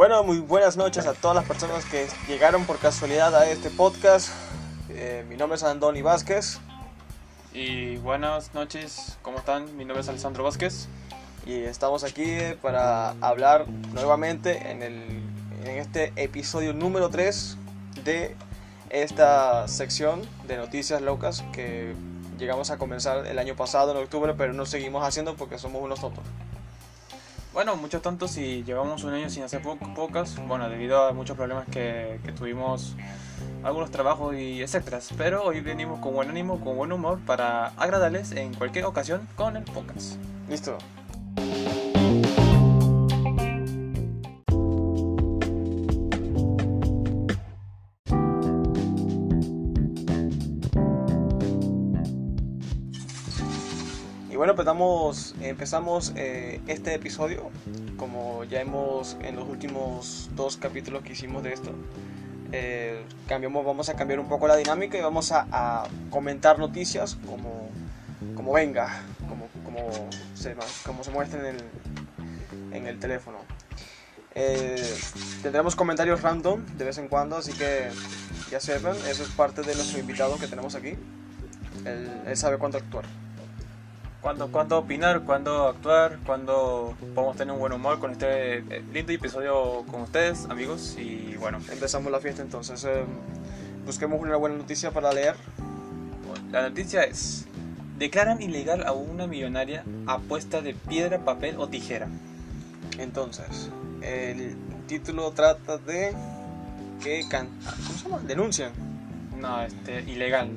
Bueno, muy buenas noches a todas las personas que llegaron por casualidad a este podcast. Eh, mi nombre es Andoni Vázquez Y buenas noches, ¿cómo están? Mi nombre es Alessandro Vázquez. y estamos aquí para hablar nuevamente en, el, en este episodio número 3 de esta sección de noticias locas que llegamos a comenzar el año pasado en octubre, pero no seguimos haciendo porque somos unos tontos. Bueno, muchos tantos y llevamos un año sin hacer po- pocas, bueno, debido a muchos problemas que, que tuvimos, algunos trabajos y etcétera. Pero hoy venimos con buen ánimo, con buen humor para agradarles en cualquier ocasión con el podcast. Listo. Empezamos, empezamos eh, este episodio, como ya hemos en los últimos dos capítulos que hicimos de esto, eh, cambiamos, vamos a cambiar un poco la dinámica y vamos a, a comentar noticias como, como venga, como, como, se, como se muestra en el, en el teléfono. Eh, tendremos comentarios random de vez en cuando, así que ya sepan, eso es parte de nuestro invitado que tenemos aquí. Él, él sabe cuándo actuar. Cuándo, cuándo opinar, cuándo actuar, cuándo podemos tener un buen humor con este eh, lindo episodio con ustedes, amigos. Y bueno, Empezamos la fiesta entonces. eh, busquemos una buena noticia para leer. la noticia es: declaran ilegal a una millonaria apuesta de piedra, papel o tijera. Entonces, el título trata de que can- ¿cómo se llama? Denuncian. No, este, ilegal.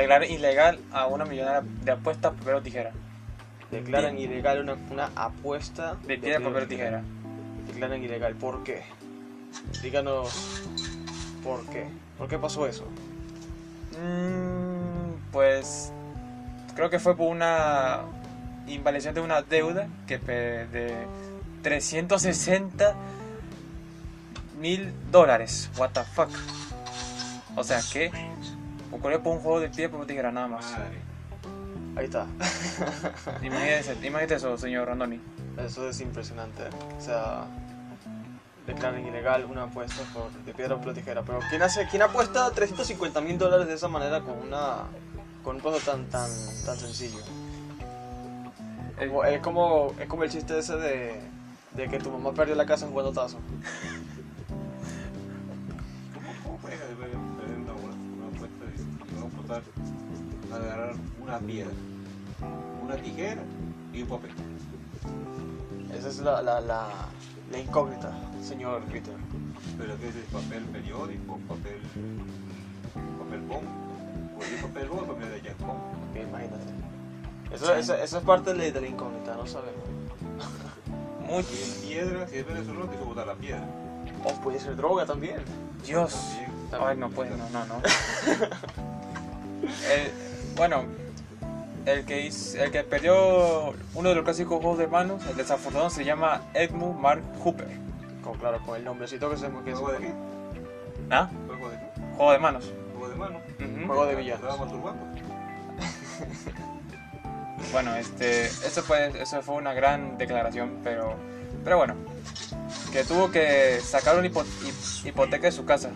Declarar ilegal a una millonaria de apuesta, papel o tijera. Declaran ilegal una, una apuesta De piedra, papel o tijera. Declaran ilegal. ¿Por qué? Díganos por qué. ¿Por qué pasó eso? Mm, pues creo que fue por una invalidación de una deuda que de 360 mil dólares. What the fuck. O sea que ocurrió por un juego de pie por tijera nada más. Ahí está. Imagínese, imagínate eso, señor Randoni. Eso es impresionante. O sea, declaran ilegal una apuesta por, de piedra o tijera. Pero ¿quién, hace, ¿quién apuesta 350 mil dólares de esa manera con una con un juego tan, tan, tan sencillo? Como- es, como, es como el chiste ese de, de que tu mamá perdió la casa jugando tazo. una piedra, una tijera y un papel? Esa es la, la, la, la incógnita, señor Peter. Pero que es el papel periódico, papel, papel o el papel bond, papel de Jack Bond. Ok, imagínate. Eso, eso, eso es parte de la, de la incógnita, no sabemos. Muy Y en piedra, si es venezolano, que botar la piedra. O puede ser droga también. Dios. También. Ay, no puede, no, no, no. El- bueno, el que, hizo- el que perdió uno de los clásicos juegos de manos, el desafortunado, se llama Edmund Mark Hooper. Con, claro, con el nombrecito que se que ¿Juego de qué? ¿Ah? ¿Juego de qué? Juego de manos. ¿Juego de mano? Ujú. Juego de villanos. ¿Estaba masturbando? Bueno, este, eso fue, eso fue una gran declaración, pero, pero bueno, que tuvo que sacar una hipo- hip- hipoteca de su casa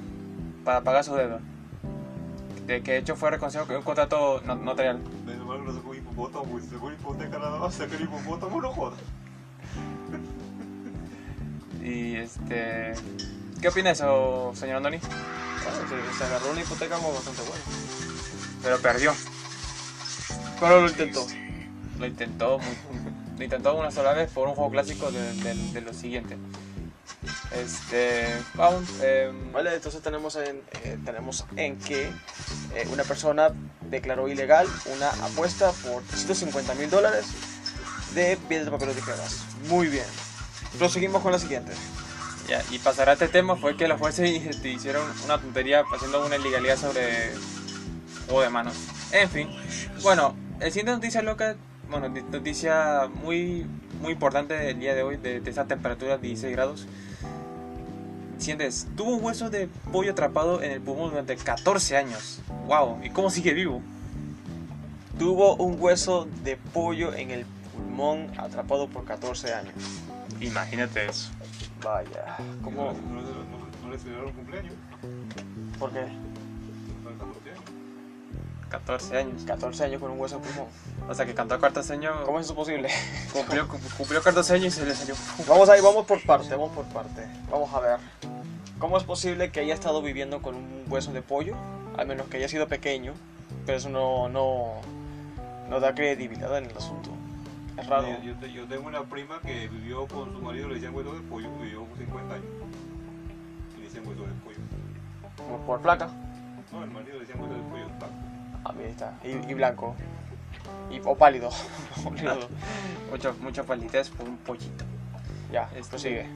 para pagar su deuda. De que de hecho fue reconocido como un contrato no- notarial. Venezolano no sacó un hipopótamo, sacó hipoteca nada más, sacó el hipopótamo, no jodas. Y este, ¿qué opina eso, señor Andoni? Bueno, se, se agarró una hipoteca como bastante buena. Pero perdió. Pero lo intentó. Lo intentó, muy- lo intentó una sola vez por un juego clásico de, de- de lo siguiente. Este, vamos, em, Vale, entonces tenemos en, eh, tenemos en que eh, una persona declaró ilegal una apuesta por 350 mil dólares de piedra, papel tijeras. Muy bien. Proseguimos con la siguiente. Ya, y pasar a este tema fue que los jueces este, hicieron una tontería haciendo una ilegalidad sobre juego de manos. En fin, bueno, el siguiente noticia loca, bueno, noticia muy, muy importante del día de hoy, de, de esa temperatura de 16 grados. Sientes, tuvo un hueso de pollo atrapado en el pulmón durante 14 años. ¡Wow! ¿Y cómo sigue vivo? tuvo un hueso de pollo en el pulmón atrapado por 14 años. Imagínate eso. Vaya, ¿cómo? ¿No, no, no, no le celebraron cumpleaños? ¿Por qué? 14 años. 14 años con un hueso en pulmón. O sea que cantó 14 años, ¿Cómo es eso posible? cumplió, cumplió 14 años y se le salió. Vamos ahí, vamos por parte, vamos por parte. Vamos a ver. ¿Cómo es posible que haya estado viviendo con un hueso de pollo? Al menos que haya sido pequeño, pero eso no, no, no da credibilidad en el asunto. Es raro. Yo, yo yo tengo una prima que vivió con su marido, le decían hueso de pollo, vivió con 50 años. Y le decían hueso de pollo. Por, por placa. No, el marido le decían hueso de pollo. Ah, mira, ahí está. Y, y blanco. Y, o pálido. Mucho, mucha palidez por un pollito. ya, Este- prosigue.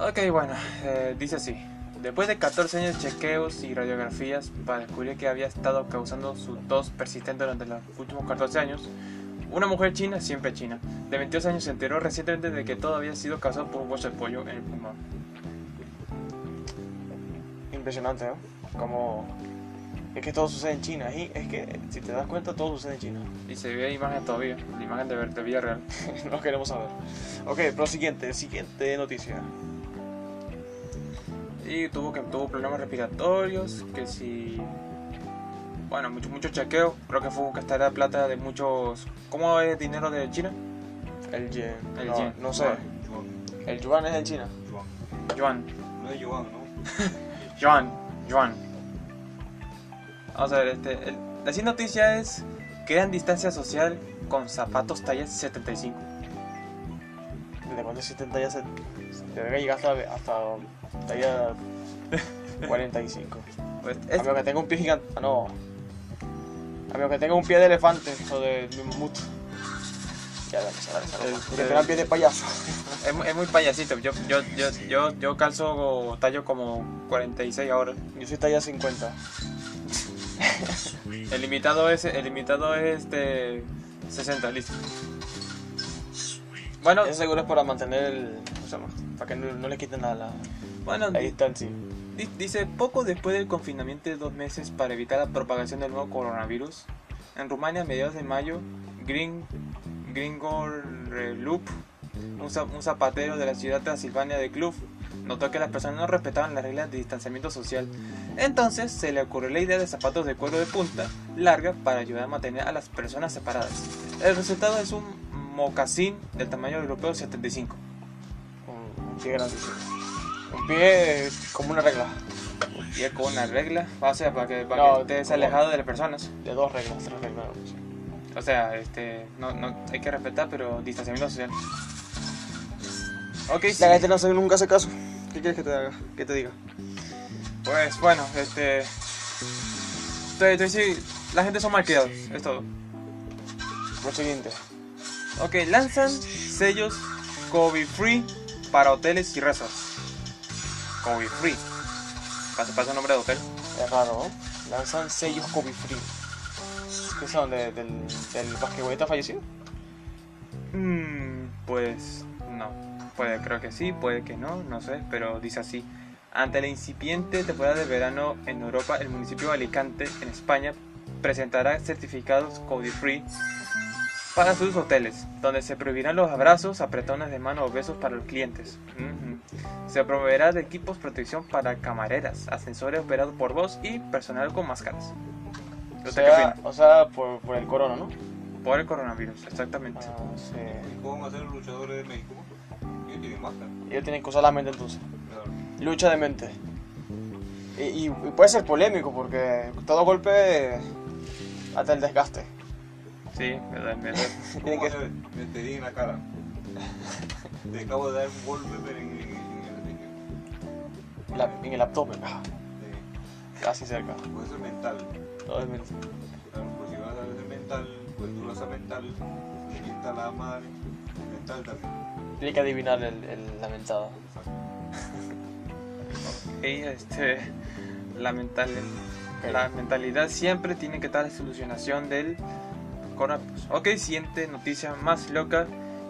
Ok, bueno, eh, dice así. Después de 14 años de chequeos y radiografías para descubrir que había estado causando su tos persistente durante los últimos 14 años, una mujer china, siempre china, de 22 años se enteró recientemente de que todo había sido causado por un hueso de pollo en el pulmón. Impresionante, ¿no? Como... Es que todo sucede en China. Y es que, si te das cuenta, todo sucede en China. Y se ve imagen todavía, la imagen de, de vida real. no queremos saber. Ok, pero siguiente, siguiente noticia. Y tuvo que tuvo problemas respiratorios, que si bueno, mucho mucho chequeo, creo que fue gastar la plata de muchos ¿Cómo es dinero de China? El yen. El no, yen. no sé. Yuan, El yuan es de China. yuan. Yuan, No es yuan, ¿no? yuan, yuan. Vamos a ver, este el- la siguiente noticia es crean distancia social con zapatos tallas 75. ¿Desde cuándo existen tallas? se- Debe llegar hasta, hasta talla 45. Pues, A es- menos que tenga un pie gigante. Ah, no. A menos que tenga un pie de elefante o de, de mamut. Ya, dale, dale, dale. El- Que tenga pie de payaso. es, muy- es muy payasito. Yo, yo, yo, yo, yo calzo tallo como 46 ahora. Yo soy talla 50. El limitado es el limitado es este 60, listo. Bueno, Eso seguro es para mantener el. ¿Cómo se llama? Para que no, no le quiten la, la, bueno la distancia. di- dice poco después del confinamiento de dos meses para evitar la propagación del nuevo coronavirus, en Rumania a mediados de mayo, Green Loop, un, za- un zapatero de la ciudad transilvania de Cluj, notó que las personas no respetaban las reglas de distanciamiento social. Entonces se le ocurrió la idea de zapatos de cuero de punta larga para ayudar a mantener a las personas separadas. El resultado es un mocasín del tamaño europeo 75. Un, un pie grandísimo. Un pie como una regla. Y es con una regla, o sea, para que, para No, que estés alejado de las personas. De dos reglas, tres reglas. O sea, este, no, no, hay que respetar, pero distanciamiento social. Ok, sí. La gente no sabe, nunca hace caso. ¿Qué quieres que te haga? ¿Qué te diga? Pues bueno, este. Estoy, estoy, sí, la gente son malcriados, es todo. Lo siguiente. Ok, lanzan sellos COVID free para hoteles y resorts. COVID free. Pasa, pasa el nombre de hotel. Es raro, ¿no? Lanzan sellos COVID free. ¿Qué son? ¿De- del, ¿Del basquetbolista fallecido? Mm, pues no. Puede, creo que sí, puede que no, no sé, pero dice así. Ante la incipiente temporada de verano en Europa, el municipio de Alicante, en España, presentará certificados COVID-free para sus hoteles, donde se prohibirán los abrazos, apretones de mano o besos para los clientes. Se proveerá de equipos protección para camareras, ascensores operados por voz y personal con máscaras. O ¿Usted qué sea, o sea por, por el corona, ¿no? Por el coronavirus, exactamente. Ah, sí. ¿Y cómo van a ser los luchadores de México? Ellos tienen máscara. Ellos tienen que usar la mente entonces. Claro. Lucha de mente. Y, y- y puede ser polémico porque todo golpe hasta el desgaste. Sí, verdad, verdad. ¿Cómo Tienen que-? Me te di en la cara. Te acabo de dar un golpe pero en, en, en, La- en el abdomen. En- casi cerca. puede ser mental. Todo es mente. Claro, pues si vas a ser mental, pues tú mental, quita la madre, mental también. Tiene que adivinar el, el lamentado. Ok, este, la, mental, la mentalidad siempre tiene que estar la solucionación del coronavirus. Ok, siguiente noticia más loca.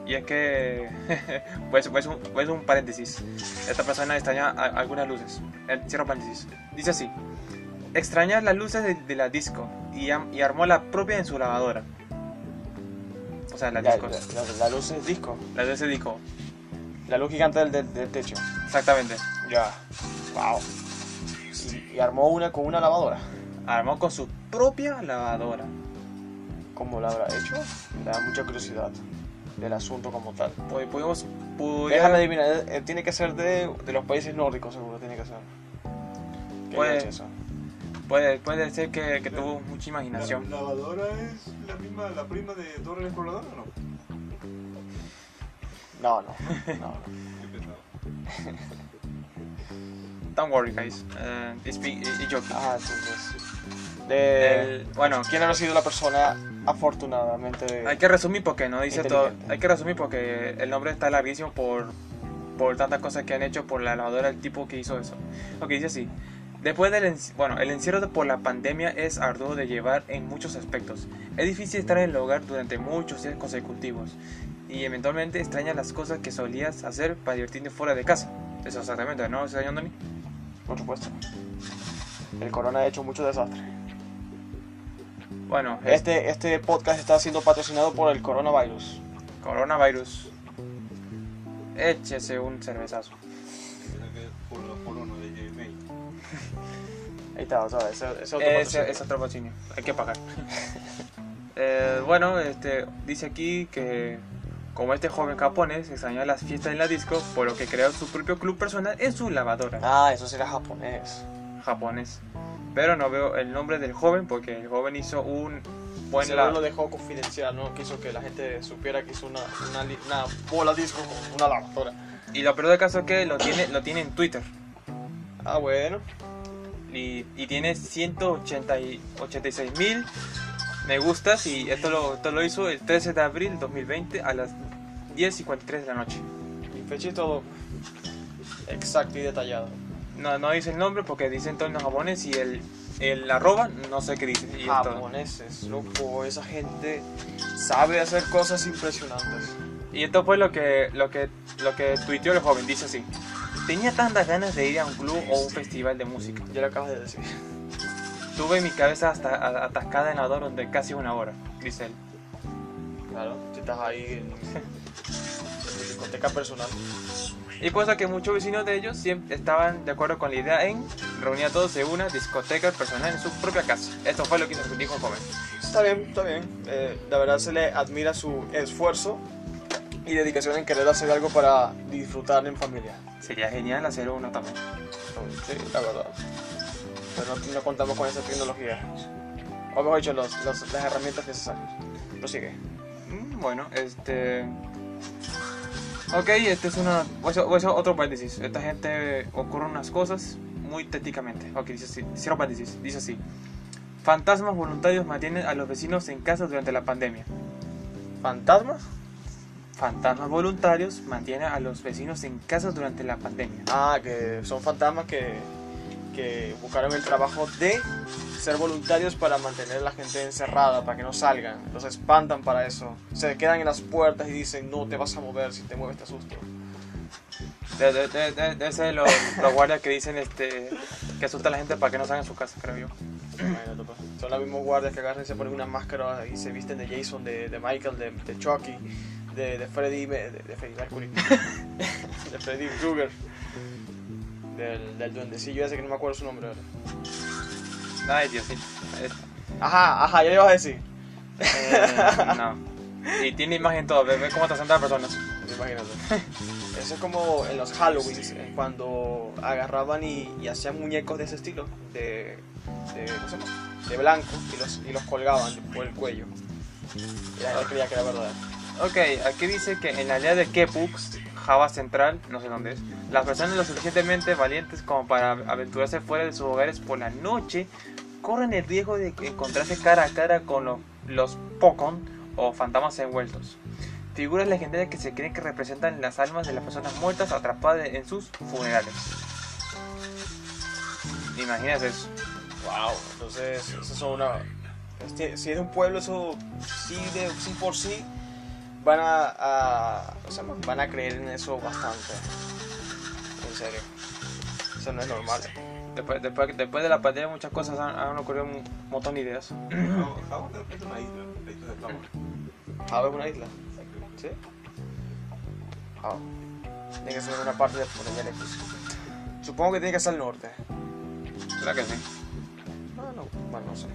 Y es que, pues, pues, un, pues un paréntesis. Esta persona extraña a- algunas luces. Eh, Cierro paréntesis. Dice así: Extrañar las luces de, de la disco. y, am- y armó la propia en su lavadora. O sea, la La, disco. la- la- la luz es disco. La de ese disco. La luz gigante del, del- del techo. Exactamente. Ya. Wow. Y, y armó una con una lavadora. Armó con su propia lavadora. ¿Cómo lo habrá hecho? Me da mucha curiosidad del asunto como tal. Pues pudimos. pudiera- Déjame adivinar, eh, tiene que ser de, de los países nórdicos, seguro, tiene que ser. ¿Qué hecho eso? Puede, puede ser que, que tuvo mucha imaginación. ¿La lavadora es la misma, la prima de Dora el Explorador o no? No, no, no. Don't worry, guys. Uh, it's, it's joking. Ah, entonces. De, El- bueno, ¿Quién habrá sido la persona afortunadamente? hay que resumir porque no dice todo. Hay que resumir porque el nombre está larguísimo por, por tantas cosas que han hecho por la lavadora del tipo que hizo eso. Ok, dice así. Después del bueno, el encierro por la pandemia es arduo de llevar en muchos aspectos. Es difícil estar en el hogar durante muchos días consecutivos y eventualmente extrañas las cosas que solías hacer para divertirte fuera de casa. Eso exactamente, ¿no, señor Andoni? Por supuesto. El corona ha hecho mucho desastre. Bueno, es Este, este podcast está siendo patrocinado por el coronavirus. coronavirus. Échese un cervezazo. Ahí está, ¿sabes? Ese, ese otro Ese es otro patrocinio, hay que pagar. Eh, bueno, este, dice aquí que como este joven japonés extrañó las fiestas en la disco, por lo que creó su propio club personal en su lavadora Ah, eso será japonés. japonés. Pero no veo el nombre del joven porque el joven hizo un buen Seguro lo dejó confidencial, no quiso que la gente supiera que hizo una, una, una bola disco con una lavadora. Y lo peor del caso es que lo tiene, lo tiene en Twitter. Ah, bueno. Y, y tiene 186 mil me gustas y esto lo, esto lo hizo el 13 de abril 2020 a las 10 y 43 de la noche. Y fecha y todo exacto y detallado. No, no dice el nombre porque dice en tono japonés y el, el arroba no sé qué dice. Y. Japoneses, loco, esa gente sabe hacer cosas impresionantes. Y esto fue lo que, lo que, lo que tuiteó el joven, dice así. Tenía tantas ganas de ir a un club o un festival de música. Ya lo acabas de decir. Tuve mi cabeza hasta atascada en la durante casi una hora, dice él. Claro, si estás ahí en, en tu discoteca personal. Y cosa que muchos vecinos de ellos siempre estaban de acuerdo con la idea en reunir a todos en una discoteca personal en su propia casa. Esto fue lo que nos dijo joven. Está bien, está bien. Eh, la verdad se le admira su esfuerzo y dedicación en querer hacer algo para disfrutar en familia. Sería genial hacer uno también. Sí, la verdad. Pero no, no contamos con esa tecnología. O mejor dicho, los, los- las herramientas necesarias. Prosigue. Mm, Bueno, este... Ok, este es una... voy a hacer- voy a hacer otro paréntesis. Esta gente ocurre unas cosas muy técnicamente. Ok, dice así. Cierro paréntesis. Dice así. Fantasmas voluntarios mantienen a los vecinos en casa durante la pandemia. ¿Fantasmas? Fantasmas voluntarios mantienen a los vecinos en casa durante la pandemia. Ah, que son fantasmas que, que buscaron el trabajo de ser voluntarios para mantener a la gente encerrada, para que no salgan. Los espantan para eso. Se quedan en las puertas y dicen, no te vas a mover, si te mueves te asusto. De, de, de, de- ese los, los guardias que dicen este que asustan a la gente para que no salgan de su casa, creo yo. Pues. Son los mismos guardias que agarran y se ponen una máscara y se visten de Jason, de, de Michael, de, de Chucky, de, de Freddy, de, de Freddy Mercury, de Freddy Krueger, del, del duendecillo ese que no me acuerdo su nombre ahora. Ay, Dios mío. Ajá, ajá, ya le ibas a decir. Eh, no. Y tiene imagen todo, ve, cómo te sentan personas. Imagínate. Eso es como en los Halloween, eh, cuando agarraban y, y hacían muñecos de ese estilo, de, de, ¿cómo se llama? de blanco, y los, y los colgaban por el cuello. Y la gente creía que era verdad. Ok, aquí dice que en la aldea de Kepux, Java Central, no sé dónde es, las personas lo suficientemente valientes como para aventurarse fuera de sus hogares por la noche corren el riesgo de encontrarse cara a cara con los, los Pokon o fantasmas envueltos. Figuras legendarias que se creen que representan las almas de las personas muertas atrapadas en sus funerales. Imagínate eso. Wow, entonces, eso son una. Si es un pueblo, eso sí, de, sí por sí van a, a- ¿cómo se llama? van a creer en eso bastante. En serio. Eso no es normal. Después, después, después de la pandemia muchas cosas han, han ocurrido un montón de ideas. Java es una isla, Java. Es una isla. ¿Sí? Java. Tiene que ser una parte de lejos. Supongo que tiene que ser al norte. ¿Verdad que sí? No, no, bueno, no sé.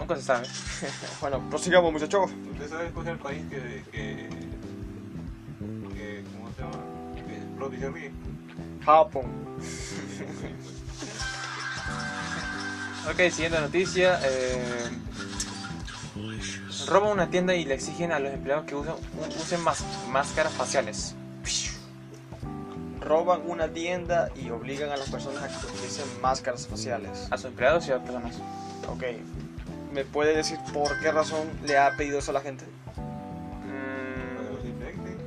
Nunca se sabe. bueno, prosigamos, muchachos. ¿Usted sabe cuál es el país que, que, que ¿cómo se llama? Que explota y se ríe? Japón. Ok, siguiente noticia. Eh, roban una tienda y le exigen a los empleados que usen, usen más, máscaras faciales. Roban una tienda y obligan a las personas a que utilicen máscaras faciales. A sus empleados y a las personas. Ok. ¿Me puede decir por qué razón le ha pedido eso a la gente? Mm, los infecten,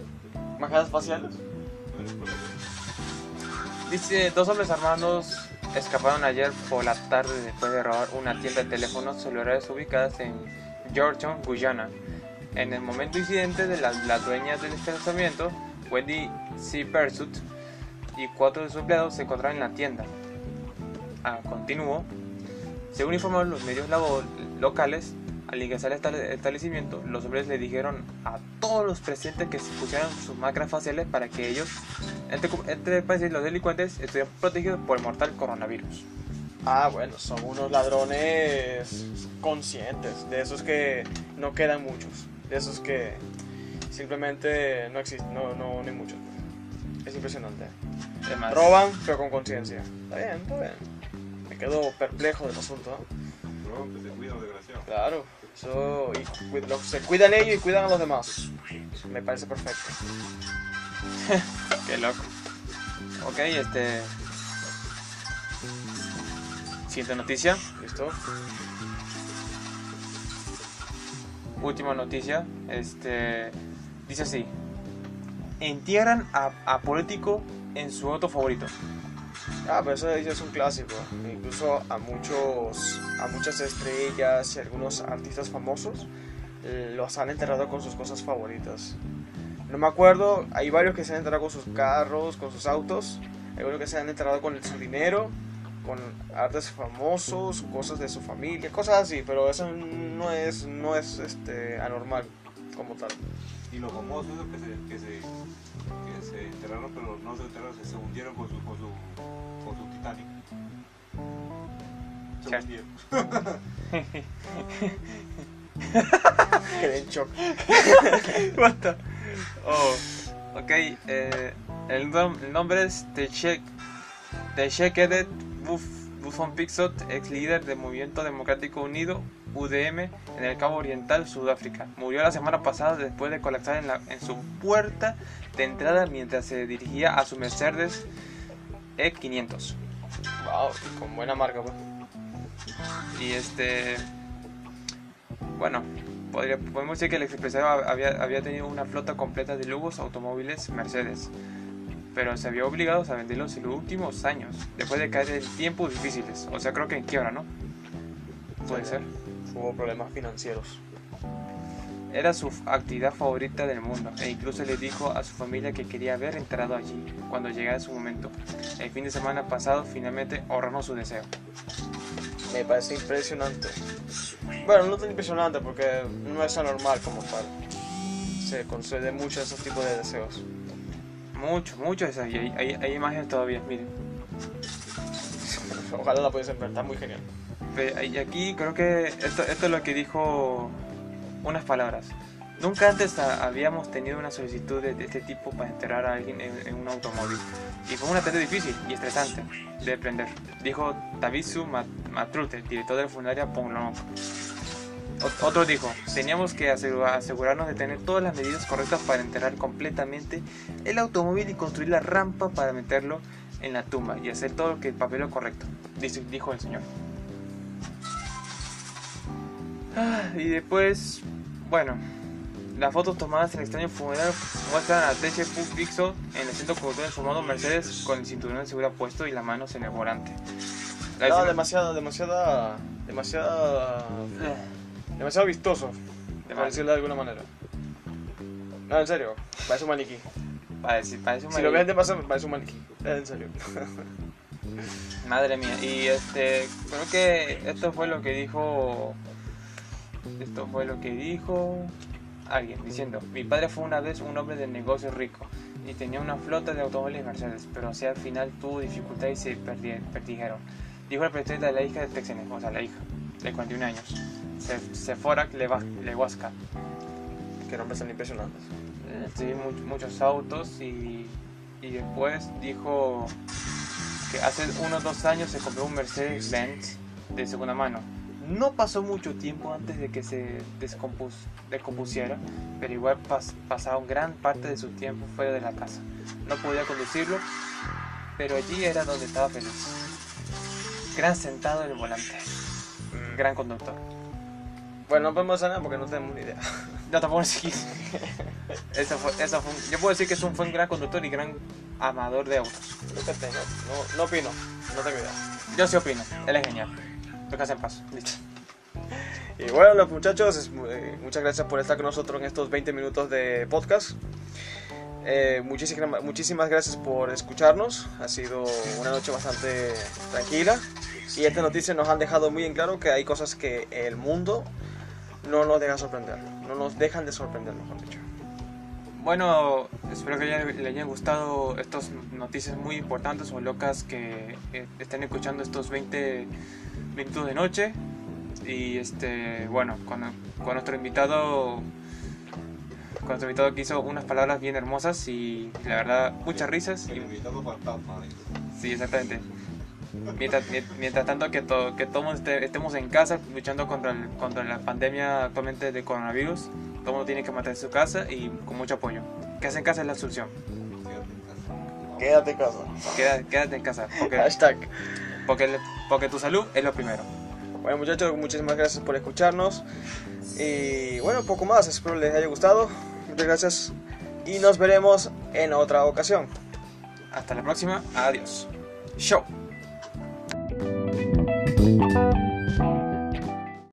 ¿Máscaras faciales? dice, dos hombres armados escaparon ayer por la tarde después de robar una tienda de teléfonos celulares ubicadas en Georgetown, Guyana. En el momento incidente de la, la dueña del establecimiento, Wendy C. Persut, y cuatro de sus empleados se encontraban en la tienda. Ah, continuó. Según informaron los medios locales, al ingresar al estable- establecimiento, los hombres le dijeron a todos los presentes que se pusieran sus máscaras faciales para que ellos, entre, entre paréntesis, los delincuentes, estuvieran protegidos por el mortal coronavirus. Ah, bueno, son unos ladrones conscientes. De esos que no quedan muchos. De esos que simplemente no existen. No, no, no hay muchos. Es impresionante. Además, Roban, pero con conciencia. Está bien, está bien. Me quedo perplejo del asunto. ¿no? Que se cuida, desgraciado. Claro. Eso, y cu- se cuidan ellos y cuidan a los demás. Me parece perfecto. Qué loco. Ok, este. Siguiente noticia. ¿Listo? Última noticia. Este. Dice así: Entierran a, a político en su auto favorito. Ah, pero eso ya es un clásico. Incluso a muchos, a muchas estrellas y algunos artistas famosos los han enterrado con sus cosas favoritas. No me acuerdo, hay varios que se han enterrado con sus carros, con sus autos. Hay unos que se han enterrado con su dinero, con artes famosos, cosas de su familia, cosas así. Pero eso no es, no es este, anormal como tal. Y los famosos esos que se, que se, que se enterraron, pero no se enterraron, se, se hundieron con su, con su, con su Titanic. Se hundieron. Quedé en shock. What the- Oh, ok. eh, el, nom- el nombre es Techekeret Buffon Pixot, ex líder del Movimiento Democrático Unido, UDM, en el Cabo Oriental, Sudáfrica. Murió la semana pasada después de colapsar en, la- en su puerta de entrada mientras se dirigía a su Mercedes E500. Wow, con buena marca, pues. Y este. Bueno, podría, podemos decir que el empresario había, había tenido una flota completa de lujos automóviles Mercedes, pero se había obligado a venderlos en los últimos años, después de caer en tiempos difíciles. O sea, creo que en quiebra, ¿no? Puede Sí. ser. Hubo problemas financieros. Era su actividad favorita del mundo e incluso le dijo a su familia que quería ver enterrado allí cuando llegara su momento. El fin de semana pasado finalmente honró su deseo. Me parece impresionante. Bueno, no tan impresionante porque no es anormal como tal. Se concede mucho esos tipos de deseos. Mucho, mucho. Y hay, hay- hay imágenes todavía, miren. Ojalá la pudiesen ver, está muy genial. Y aquí creo que esto, esto es lo que dijo unas palabras. Nunca antes a- habíamos tenido una solicitud de, de este tipo para enterrar a alguien en, en un automóvil. Y fue una tarea difícil y estresante de aprender, dijo Tabisu Mat- Matrute, director de la funeraria Ponglonok. Ot- Otro dijo, teníamos que asegu- asegurarnos de tener todas las medidas correctas para enterrar completamente el automóvil y construir la rampa para meterlo en la tumba y hacer todo el papel correcto, dijo el señor. Ah, y después, bueno, las fotos tomadas en el extraño funeral muestran a Teche Pixo en el centro su modo Mercedes con el cinturón de seguridad puesto y las manos en el volante. La No, demasiado, demasiada. Demasiada. Demasiado vistoso, Demasiado. decirlo de alguna manera. No, en serio, parece un maniquí. Parece, parece un Si lo ves de paso, parece un maniquí. En serio. Madre mía, y este, creo que esto fue lo que dijo, esto fue lo que dijo alguien, diciendo, mi padre fue una vez un hombre de negocios rico y tenía una flota de automóviles Mercedes, pero así al final tuvo dificultades y se perdi- perdijeron. Dijo el presidente de la hija de Texenes, o sea, la hija, de 41 años, Se- Sephora Leva- Lewaska. Que nombres tan impresionantes. Eh, Sí, mu- muchos autos y, y después dijo que hace unos dos años se compró un Mercedes-Benz de segunda mano. No pasó mucho tiempo antes de que se descompus, descompusiera, pero igual pas, pasaba gran parte de su tiempo fuera de la casa. No podía conducirlo, pero allí era donde estaba feliz. Gran sentado en el volante, gran conductor. Bueno, no podemos hacer nada porque no tenemos ni idea. No, tampoco sí. Eso fue, eso fue un- yo puedo decir que es un, fue un gran conductor y gran amador de autos. No, no, no opino, no tengo idea. Yo sí opino, él es genial. Lo que hace el paso, listo. Y bueno, muchachos, eh, muchas gracias por estar con nosotros en estos 20 minutos de podcast. Eh, muchísimas, muchísimas gracias por escucharnos. Ha sido una noche bastante tranquila. Y estas noticias nos han dejado muy en claro que hay cosas que el mundo no nos deja sorprender. No nos dejan de sorprender, mejor dicho. Bueno, espero que le hayan gustado estas noticias muy importantes o locas que eh, estén escuchando estos 20 minutos de noche. Y este, bueno, con, con nuestro invitado, con nuestro invitado que hizo unas palabras bien hermosas y la verdad muchas risas. El Y, invitado fantasma. sí, exactamente. Mientras, mien- mientras tanto que, to- que todos este- estemos en casa luchando contra, el- contra la pandemia actualmente de coronavirus, todo el mundo tiene que mantener su casa y con mucho apoyo. Quedarse en casa es la solución. Quédate en casa. Quédate en casa. Queda- quédate en casa, porque, Hashtag. porque, porque tu salud es lo primero. Bueno muchachos, muchísimas gracias por escucharnos. Y bueno, poco más, espero les haya gustado. Muchas gracias y nos veremos en otra ocasión. Hasta la próxima, adiós. Show.